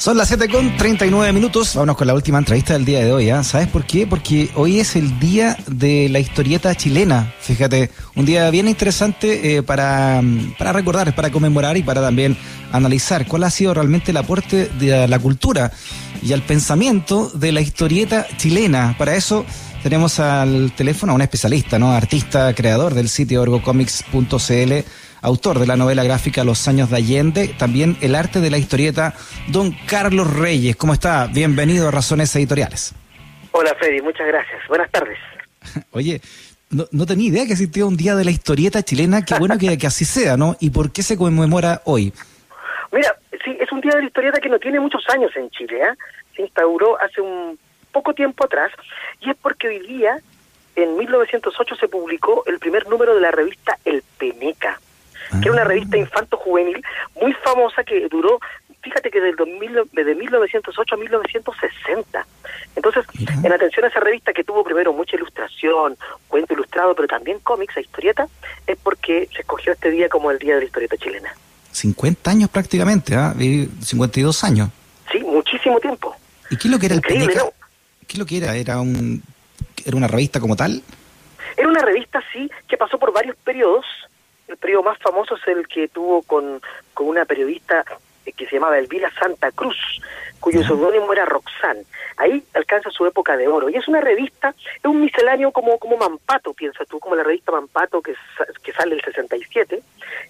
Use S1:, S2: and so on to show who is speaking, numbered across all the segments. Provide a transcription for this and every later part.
S1: Son las 7 con 39 minutos. Vámonos con la última entrevista del día de hoy. ¿ah? ¿Sabes por qué? Porque hoy es el día de la historieta chilena. Fíjate, un día bien interesante eh, para, para recordar, para conmemorar y para también analizar cuál ha sido realmente el aporte de la cultura y al pensamiento de la historieta chilena. Para eso tenemos al teléfono a un especialista, ¿no? Artista, creador del sitio orgocomics.cl autor de la novela gráfica Los años de Allende, también el arte de la historieta, don Carlos Reyes. ¿Cómo está? Bienvenido a Razones Editoriales.
S2: Hola Freddy, muchas gracias. Buenas tardes.
S1: Oye, no, tenía idea que existía un día de la historieta chilena, qué bueno que, que así sea, ¿no? ¿Y por qué se conmemora hoy?
S2: Mira, sí, es un día de la historieta que no tiene muchos años en Chile, ¿eh? Se instauró hace un poco tiempo atrás y es porque hoy día, en 1908, se publicó el primer número de la revista El Peneca que era una revista infanto-juvenil muy famosa que duró, fíjate que desde, 1908 a 1960. Entonces, en atención a esa revista que tuvo primero mucha ilustración, cuento ilustrado, pero también cómics e historieta, es porque se escogió este día como el Día de la Historieta Chilena.
S1: 50 años prácticamente, ¿ah? 52 años.
S2: Sí, muchísimo tiempo.
S1: ¿Y qué es lo que era el Peneca? ¿Qué es lo que era? ¿Era, un, ¿Era una revista como tal?
S2: Era una revista, sí, que pasó por varios periodos el periodo más famoso es el que tuvo con, con una periodista que se llamaba Elvira Santa Cruz, cuyo seudónimo era Roxanne. Ahí alcanza su época de oro. Y es una revista, es un misceláneo como, como Mampato, piensa tú, como la revista Mampato que, que sale el 67.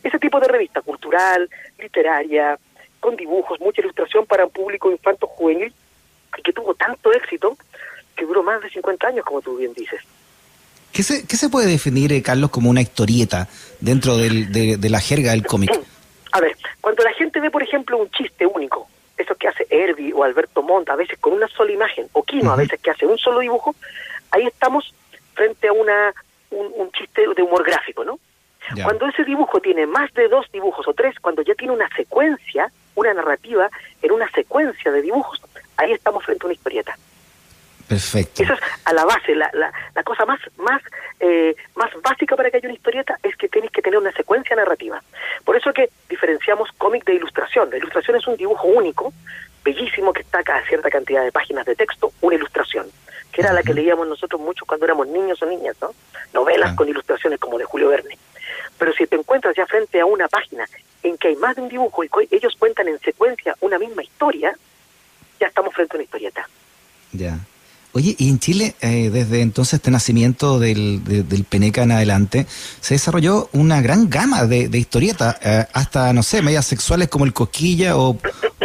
S2: Ese tipo de revista cultural, literaria, con dibujos, mucha ilustración para un público infanto-juvenil, y que tuvo tanto éxito que duró más de 50 años, como tú bien dices.
S1: ¿Qué se, qué se puede definir, eh, Carlos, como una historieta dentro de, la jerga del cómic?
S2: A ver, cuando la gente ve, por ejemplo, un chiste único, eso que hace Herbie o Alberto Montt, a veces con una sola imagen, o Kino, a veces que hace un solo dibujo, ahí estamos frente a una un, chiste de humor gráfico, ¿no? Cuando ese dibujo tiene más de dos dibujos o tres, cuando ya tiene una secuencia, una narrativa en una secuencia de dibujos, ahí estamos frente a una historieta.
S1: Perfecto.
S2: Eso es a la base, la, la, la cosa más más eh, más básica para que haya una historieta es que tenéis que tener una secuencia narrativa. Por eso es que diferenciamos cómic de ilustración. La ilustración es un dibujo único, bellísimo, que está a cierta cantidad de páginas de texto, una ilustración, que era la que leíamos nosotros mucho cuando éramos niños o niñas, ¿no? Novelas con ilustraciones como de Julio Verne. Pero si te encuentras ya frente a una página en que hay más de un dibujo y ellos cuentan en secuencia una misma historia, ya estamos frente a una historieta.
S1: Ya. Oye, y en Chile, eh, desde entonces este nacimiento del, del Peneca en adelante, se desarrolló una gran gama de, historietas, eh, hasta, no sé, medias sexuales como el Cosquilla o,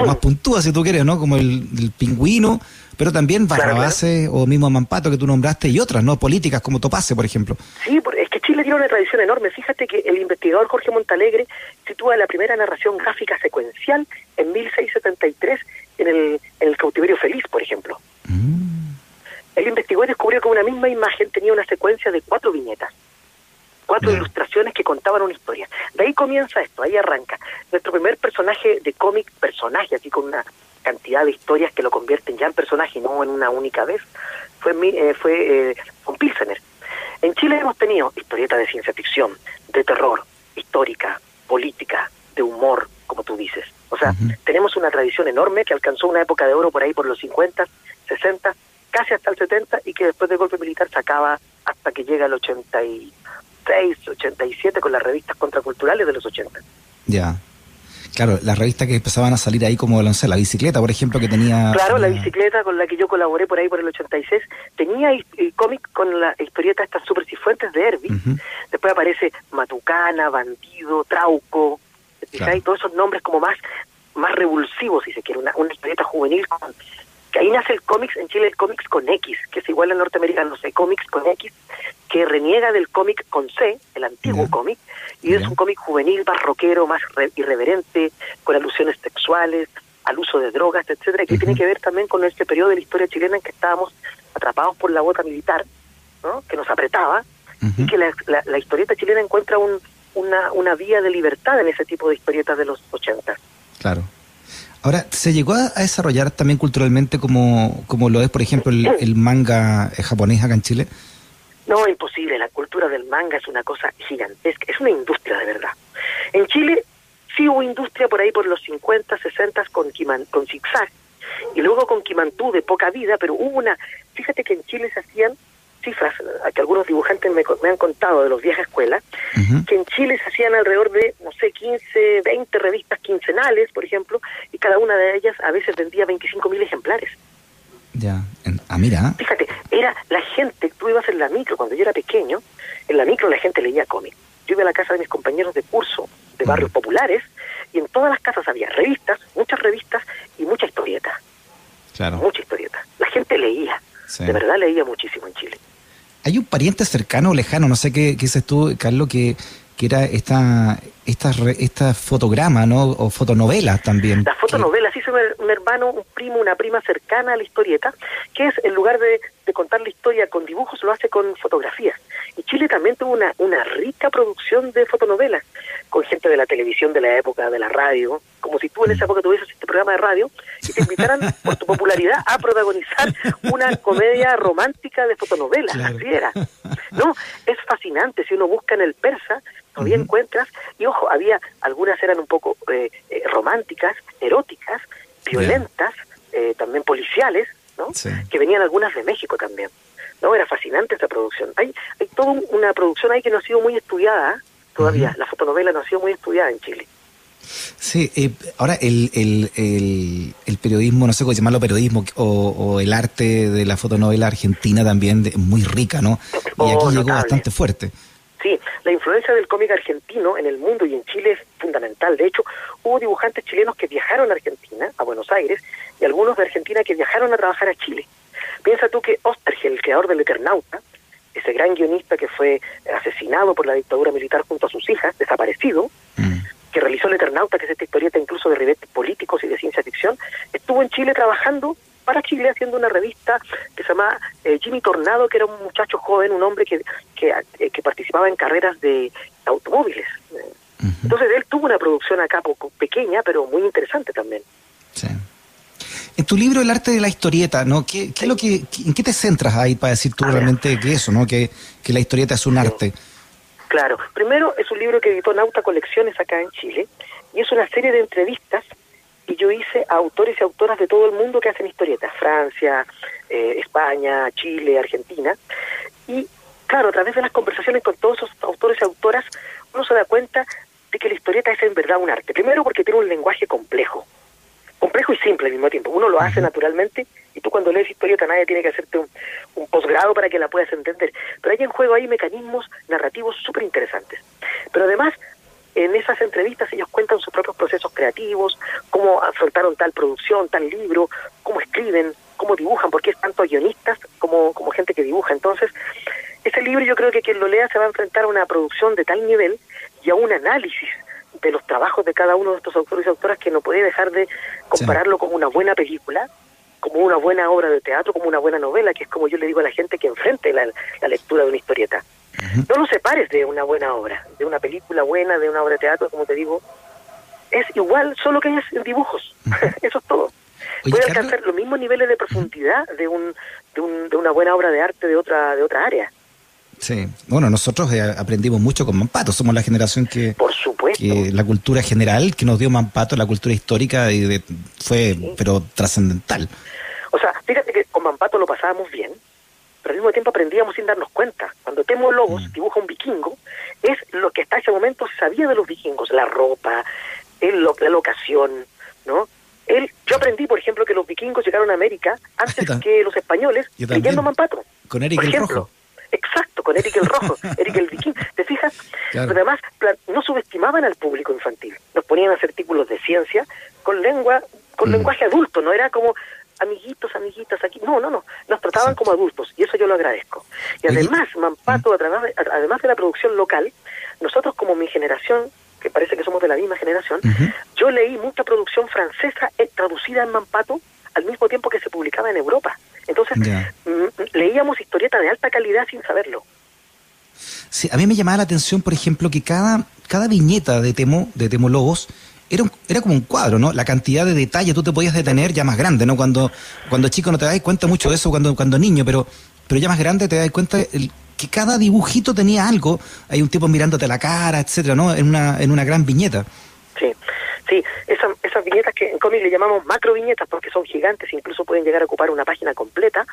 S1: más puntúas, si tú quieres, ¿no? Como el, Pingüino, pero también Barrabase o mismo Mampato que tú nombraste y otras, ¿no? Políticas como Topase, por ejemplo.
S2: Sí, es que Chile tiene una tradición enorme. Fíjate que el investigador Jorge Montalegre sitúa la primera narración gráfica secuencial en 1673 en el, en el cautiverio feliz, por ejemplo. Mm. Él investigó y descubrió que una misma imagen tenía una secuencia de cuatro viñetas, cuatro ilustraciones que contaban una historia. De ahí comienza esto, ahí arranca. Nuestro primer personaje de cómic, personaje, así con una cantidad de historias que lo convierten ya en personaje y no en una única vez, fue, eh, fue eh, con Pilsener. En Chile hemos tenido historietas de ciencia ficción, de terror, histórica, política, de humor, como tú dices. O sea, tenemos una tradición enorme que alcanzó una época de oro por ahí por los 50, 60, casi hasta el 70 y que después del golpe militar se acaba hasta que llega el 86, 87 con las revistas contraculturales de los 80.
S1: Ya. Claro, las revistas que empezaban a salir ahí como, no sé, la bicicleta, por ejemplo, que tenía...
S2: Claro, la bicicleta con la que yo colaboré por ahí por el 86, tenía cómic con la historieta estas super cifuentes de Herbie. Después aparece Matucana, Bandido, Trauco, claro. todos esos nombres como más más revulsivos, si se quiere, una, una historieta juvenil con que ahí nace el cómics, en Chile el cómics con X, que es igual al norteamericano, no sé, cómics con X, que reniega del cómic con C, el antiguo cómic, y es un cómic juvenil, más rockero, más irreverente, con alusiones sexuales, al uso de drogas, etcétera, que tiene que ver también con este periodo de la historia chilena en que estábamos atrapados por la bota militar, ¿no? que nos apretaba, y que la, la, historieta chilena encuentra un, una, una vía de libertad en ese tipo de historietas de los 80.
S1: Claro. Ahora, ¿se llegó a, desarrollar también culturalmente como, como lo es, por ejemplo, el, manga eh, japonés acá en Chile?
S2: No, imposible. La cultura del manga es una cosa gigantesca. Es una industria de verdad. En Chile Sí hubo industria por ahí por los 50, 60 con, con zigzag y luego con Quimantú de poca vida, pero hubo una, fíjate que en Chile se hacían cifras que algunos dibujantes me, han contado de los viejas escuelas, que en Chile se hacían alrededor de, no sé, 15, 20 revistas quincenales, por ejemplo, y cada una de ellas a veces vendía 25 mil ejemplares.
S1: Ya, ah, mira.
S2: Fíjate, era la gente, tú ibas en la micro, cuando yo era pequeño, en la micro la gente leía cómics. Yo iba a la casa de mis compañeros de curso de barrios populares y en todas las casas había revistas, muchas revistas y mucha historieta.
S1: Claro.
S2: Mucha historieta. La gente leía. De verdad leía muchísimo en Chile.
S1: Hay un pariente cercano o lejano, no sé qué, qué dices tú, Carlos, que, que era esta, esta, esta fotograma, ¿no? O fotonovelas también.
S2: Las fotonovelas, hizo un hermano, un primo, una prima cercana a la historieta, que es, en lugar de, de contar la historia con dibujos, lo hace con fotografías. Y Chile también tuvo una, una rica producción de fotonovelas, con gente de la televisión de la época, de la radio, como si tú en esa época tuvieses este programa de radio y te invitaran por tu popularidad a protagonizar una comedia romántica de fotonovelas, así era. No, es fascinante, si uno busca en el persa, todavía encuentras, y ojo, había, algunas eran un poco eh, eh, románticas, eróticas, violentas, eh, también policiales, ¿no? Que venían algunas de México también. No, era fascinante esa producción. Hay, hay toda una producción ahí que no ha sido muy estudiada todavía. La fotonovela no ha sido muy estudiada en Chile.
S1: Sí, eh, ahora el, el, el, periodismo, no sé cómo llamarlo periodismo, o, el arte de la fotonovela argentina también es muy rica, ¿no? Y aquí oh, llegó bastante fuerte.
S2: La influencia del cómic argentino en el mundo y en Chile es fundamental. De hecho, hubo dibujantes chilenos que viajaron a Argentina, a Buenos Aires, y algunos de Argentina que viajaron a trabajar a Chile. Piensa tú que Ostergel, el creador del Eternauta, ese gran guionista que fue asesinado por la dictadura militar junto a sus hijas, desaparecido, mm. que realizó el Eternauta, que es esta historieta incluso de ribetes políticos y de ciencia ficción, estuvo en Chile trabajando para Chile haciendo una revista que se llama eh, Jimmy Tornado, que era un muchacho joven, un hombre que, que, eh, participaba en carreras de automóviles. Entonces él tuvo una producción acá poco pequeña, pero muy interesante también.
S1: Sí. En tu libro El arte de la historieta, ¿no? ¿Qué, qué lo que, ¿En qué te centras ahí para decir tú realmente que eso, ¿no? Que, que la historieta es un arte.
S2: Claro. Primero, es un libro que editó Nauta Colecciones acá en Chile y es una serie de entrevistas que yo hice a autores y autoras de todo el mundo que hacen historietas. Francia, eh, España, Chile, Argentina. Y claro, a través de las conversaciones con todos esos autores y autoras, uno se da cuenta de que la historieta es en verdad un arte. Primero porque tiene un lenguaje complejo complejo y simple al mismo tiempo. Uno lo hace naturalmente y tú cuando lees historieta nadie tiene que hacerte un, posgrado para que la puedas entender. Pero hay en juego ahí mecanismos narrativos súper interesantes. Pero además, en esas entrevistas ellos cuentan sus propios procesos creativos, cómo afrontaron tal producción, tal libro, cómo escriben, cómo dibujan, porque es tanto guionistas como, como gente que dibuja. Entonces, ese libro yo creo que quien lo lea se va a enfrentar a una producción de tal nivel y a un análisis de los trabajos de cada uno de estos autores y autoras que no puede dejar de compararlo como una buena película, como una buena obra de teatro, como una buena novela, que es como yo le digo a la gente que enfrente la, lectura de una historieta. No lo separes de una buena obra, de una película buena, de una obra de teatro, como te digo. Es igual, solo que es en dibujos. Eso es todo. puede alcanzar los mismos niveles de profundidad de, un, de, un, de una buena obra de arte de otra, de otra área.
S1: Sí, bueno, nosotros eh, aprendimos mucho con Mampato, somos la generación que,
S2: Por supuesto.
S1: la cultura general que nos dio Mampato, la cultura histórica, y fue, pero trascendental.
S2: O sea, fíjate que con Mampato lo pasábamos bien, pero al mismo tiempo aprendíamos sin darnos cuenta. Cuando Temo Lobos mm. dibuja un vikingo, es lo que hasta ese momento sabía de los vikingos, la ropa, el, la locación, ¿no? Él, yo aprendí, por ejemplo, que los vikingos llegaron a América antes que los españoles, leyendo Mampato.
S1: Con Eric el Rojo.
S2: Exacto, con Eric el Rojo, Eric el Viking. ¿Te fijas? además, no subestimaban al público infantil. Nos ponían a hacer artículos de ciencia con lengua, con mm. lenguaje adulto, no era como amiguitos, amiguitas aquí. No, no, no. Nos trataban como adultos y eso yo lo agradezco. Y además, Mampato, mm. a además de la producción local, nosotros como mi generación, que parece que somos de la misma generación, yo leí mucha producción francesa eh, traducida en Mampato al mismo tiempo que se publicaba en Europa. Entonces, leíamos historietas de alta calidad sin saberlo.
S1: Sí, a mí me llamaba la atención, por ejemplo, que cada, cada viñeta de Temo, de Temo Lobos, era, era como un cuadro, ¿no? La cantidad de detalles tú te podías detener ya más grande, ¿no? Cuando, cuando chico no te das cuenta mucho de eso, cuando, cuando niño, pero, pero ya más grande te das cuenta que cada dibujito tenía algo. Hay un tipo mirándote la cara, etcétera, ¿no? En una, en una gran viñeta.
S2: Sí, sí, esas, esas viñetas que en cómic le llamamos macro viñetas porque son gigantes, incluso pueden llegar a ocupar una página completa,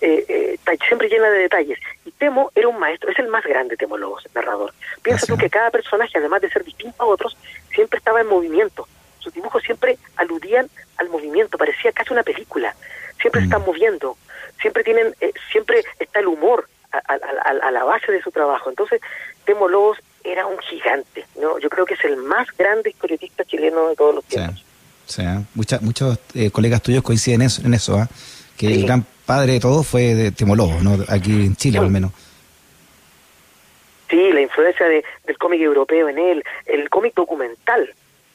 S2: eh, eh, siempre llena de detalles. Y Temo era un maestro, es el más grande Temo Lobos, narrador. Piensa tú que cada personaje, además de ser distinto a otros, siempre estaba en movimiento. Sus dibujos siempre aludían al movimiento, parecía casi una película. Siempre se están mm. moviendo, siempre tienen, eh, siempre está el humor a, a, la base de su trabajo. Entonces, Temo Lobos era un gigante, ¿no? Yo creo que es el más grande historietista chileno de todos los tiempos.
S1: Sí, muchos eh, colegas tuyos coinciden en eso, en eso ¿ah? que el gran padre de todo fue de Temo Lobos, ¿no? Aquí en Chile al menos.
S2: Sí, la influencia de, del cómic europeo en él, el cómic documental,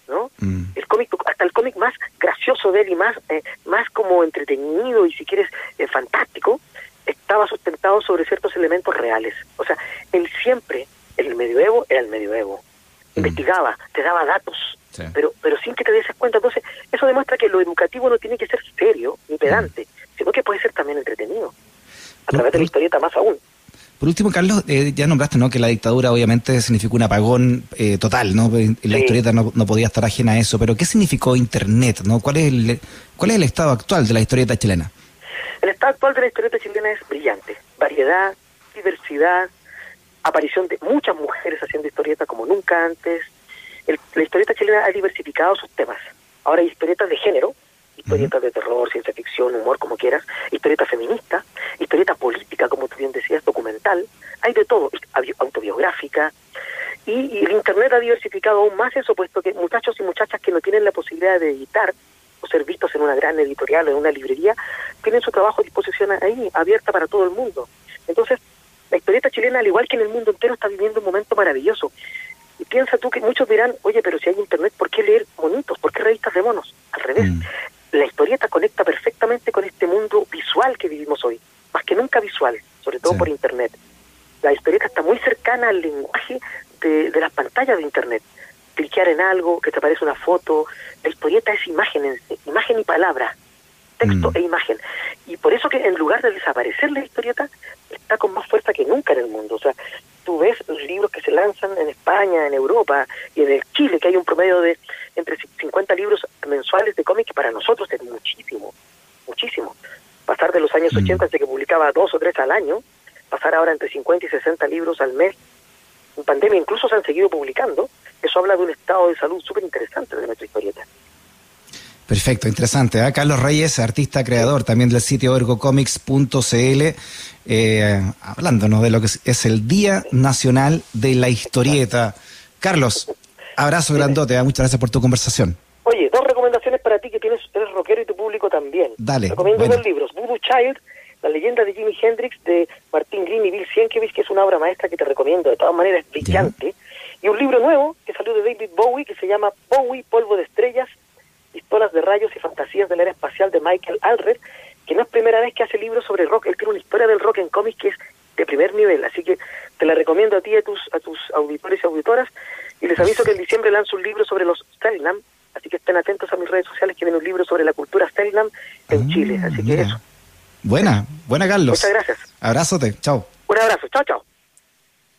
S2: ¿no? Mm. El cómic, hasta el cómic más gracioso de él y más, eh, más como entretenido y si quieres eh, fantástico, estaba sustentado sobre ciertos elementos reales. O sea, él siempre medioevo era el medioevo. Mm. Investigaba, te daba datos, pero, pero sin que te des cuenta. Entonces, eso demuestra que lo educativo no tiene que ser serio ni pedante, mm. sino que puede ser también entretenido. A través de la historieta más aún.
S1: Por último, Carlos, eh, ya nombraste ¿no? que la dictadura obviamente significó un apagón eh, total, ¿no? La historieta no, no, podía estar ajena a eso, pero ¿qué significó Internet? ¿no? ¿Cuál, es el, ¿Cuál es el estado actual de la historieta chilena?
S2: El estado actual de la historieta chilena es brillante. Variedad, diversidad, aparición de muchas mujeres haciendo historietas como nunca antes. la historieta chilena ha diversificado sus temas. Ahora hay historietas de género, historietas de terror, ciencia ficción, humor, como quieras, historieta feminista, historieta política, como tú bien decías, documental, hay de todo, autobiográfica, y, el Internet ha diversificado aún más eso, puesto que muchachos y muchachas que no tienen la posibilidad de editar o ser vistos en una gran editorial o en una librería, tienen su trabajo a disposición ahí, abierta para todo el mundo. Entonces, la historieta chilena, al igual que en el mundo entero, está viviendo un momento maravilloso. Y piensa tú que muchos dirán, oye, pero si hay internet, ¿por qué leer monitos? ¿Por qué revistas de monos? Al revés, mm. la historieta conecta perfectamente con este mundo visual que vivimos hoy, más que nunca visual, sobre todo por internet. La historieta está muy cercana al lenguaje de, de las pantallas de internet. Cliquear en algo, que te aparece una foto. La historieta es imagen, imagen y palabra, texto mm. e imagen. Y por eso que en lugar de desaparecer la historieta, está con más fuerza que nunca en el mundo. O sea, tú ves los libros que se lanzan en España, en Europa y en el Chile, que hay un promedio de entre 50 libros mensuales de cómics, que para nosotros es muchísimo, muchísimo. Pasar de los años 80, mm. de que publicaba dos o tres al año, pasar ahora entre 50 y 60 libros al mes. En pandemia incluso se han seguido publicando. Eso habla de un estado de salud súper interesante de nuestra historieta.
S1: Perfecto, interesante. ¿eh? Carlos Reyes, artista creador también del sitio ergocomics.cl, eh, hablándonos de lo que es, el Día Nacional de la Historieta. Carlos, abrazo grandote, ¿eh? muchas gracias por tu conversación.
S2: Oye, dos recomendaciones para ti que tienes, eres rockero y tu público también.
S1: Dale.
S2: Recomiendo dos libros, Voodoo Child, la leyenda de Jimi Hendrix de Martín Green y Bill Sienkiewicz, que es una obra maestra que te recomiendo, de todas maneras brillante, y un libro nuevo que salió de David Bowie que se llama Bowie, Polvo de Estrellas, pistolas de rayos y fantasías del área espacial de Michael Alred, que no es primera vez que hace libros sobre rock, él tiene una historia del rock en cómics que es de primer nivel, así que te la recomiendo a ti y a tus, a tus auditores y auditoras, y les aviso que en diciembre lanzo un libro sobre los Stellam, así que estén atentos a mis redes sociales que viene un libro sobre la cultura Stellam en ah, Chile, así que eso.
S1: Buena, buena Carlos.
S2: Muchas gracias.
S1: Abrazote, chao.
S2: Un abrazo, chao, chao.